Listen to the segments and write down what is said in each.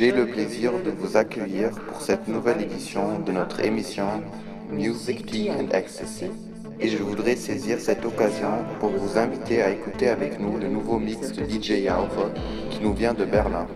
J'ai le plaisir de vous accueillir pour cette nouvelle édition de notre émission Music Tea and Ecstasy. Et je voudrais saisir cette occasion pour vous inviter à écouter avec nous le nouveau mix de DJ Alpha qui nous vient de Berlin.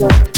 go.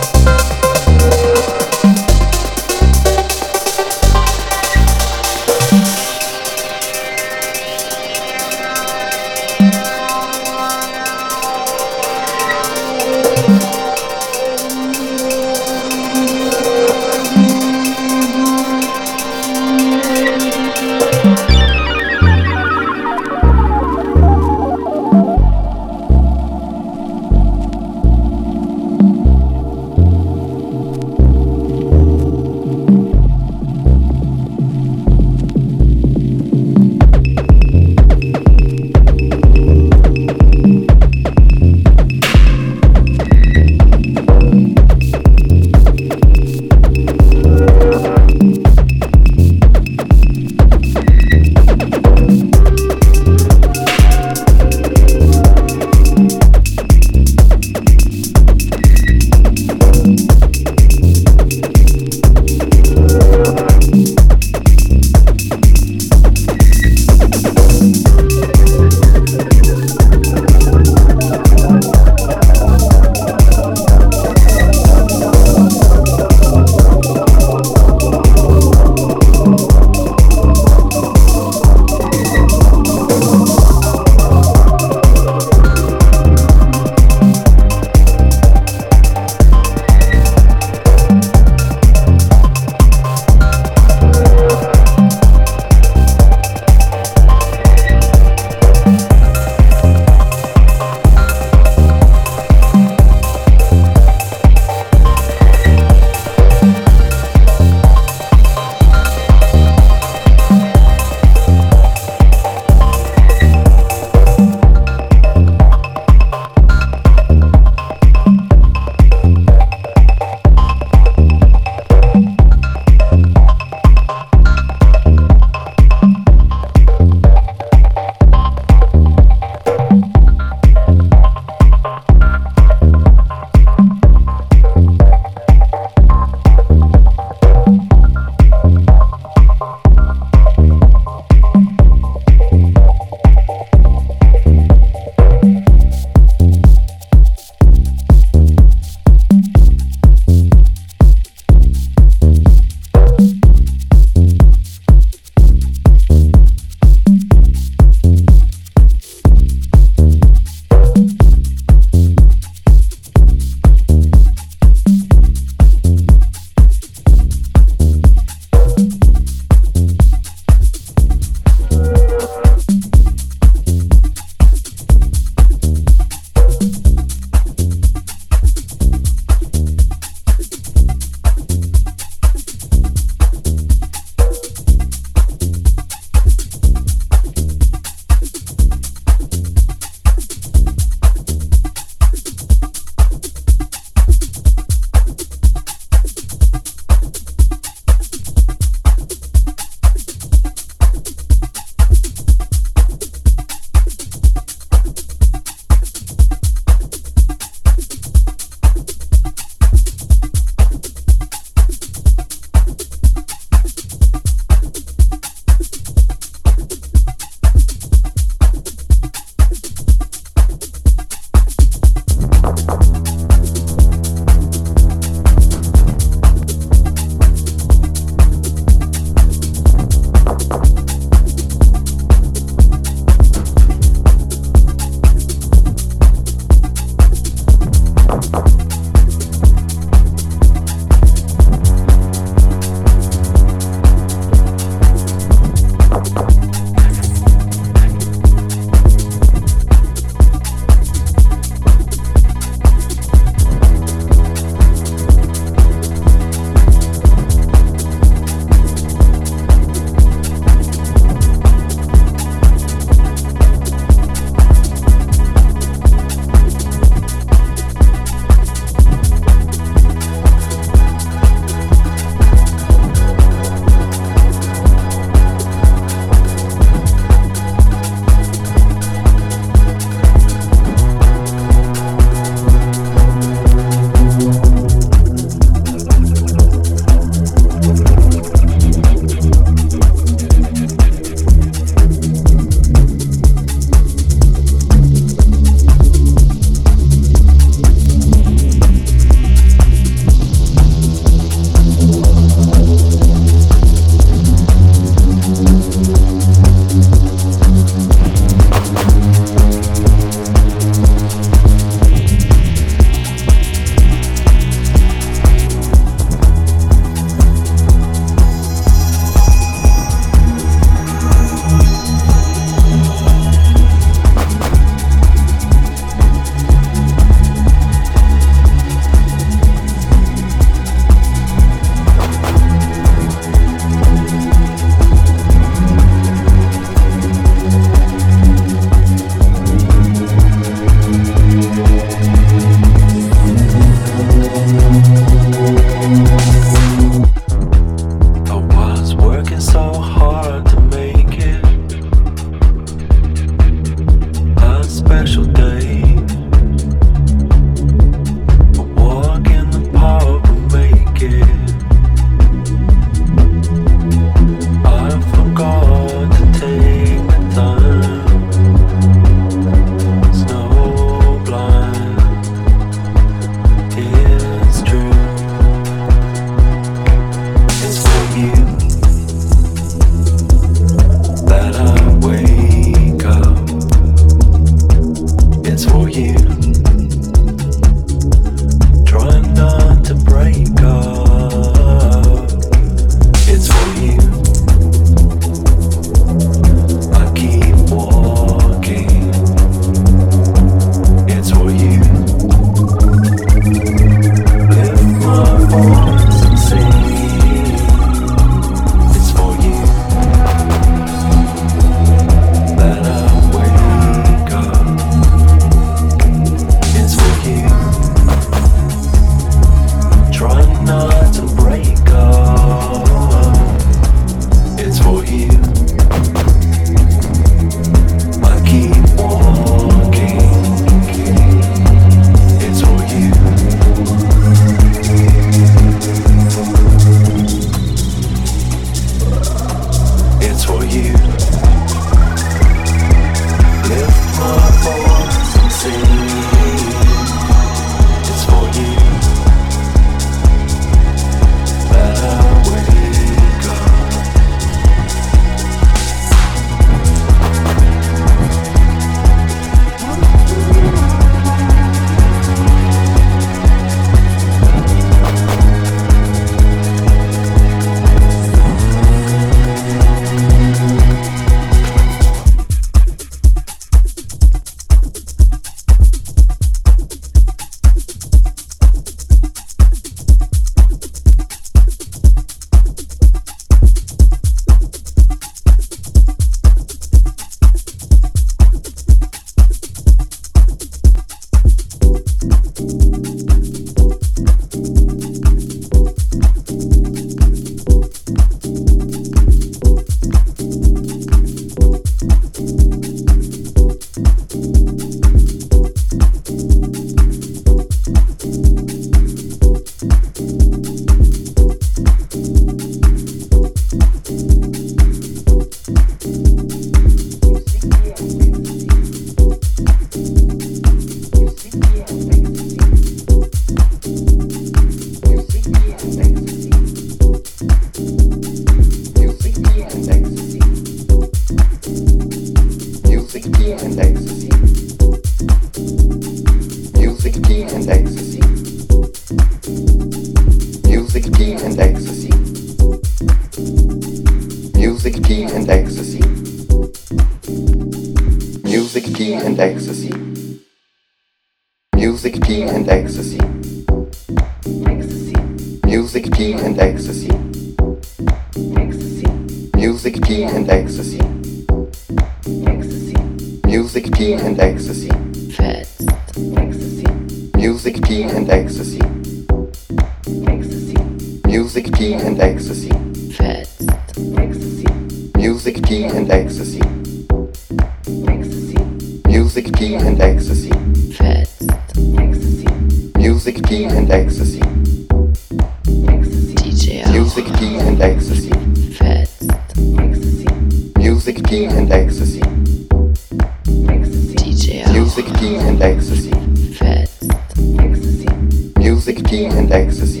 Music D and ecstasy.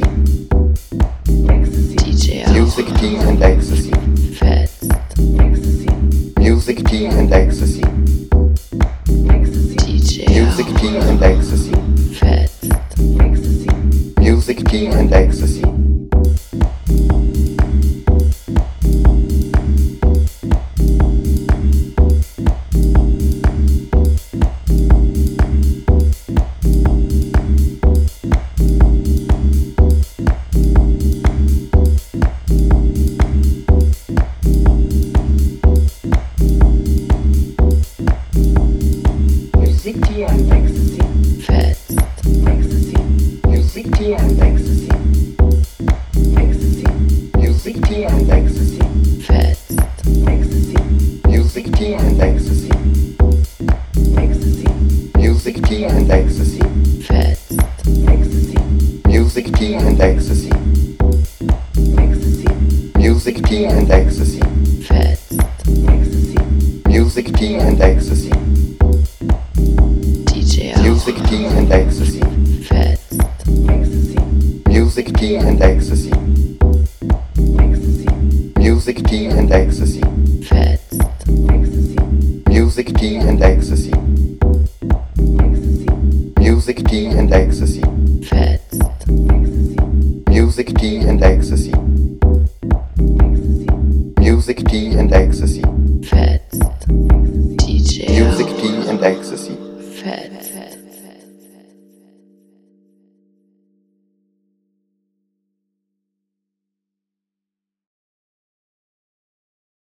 Ecstasy. DJ. Music D and ecstasy.